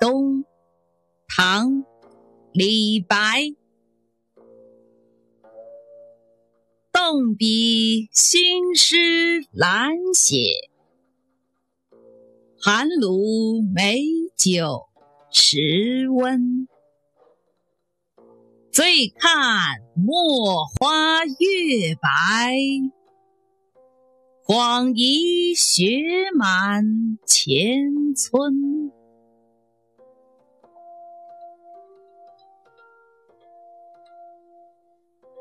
东，唐，李白。动笔新诗懒写，寒炉美酒时温。醉看墨花月白，恍疑雪满前村。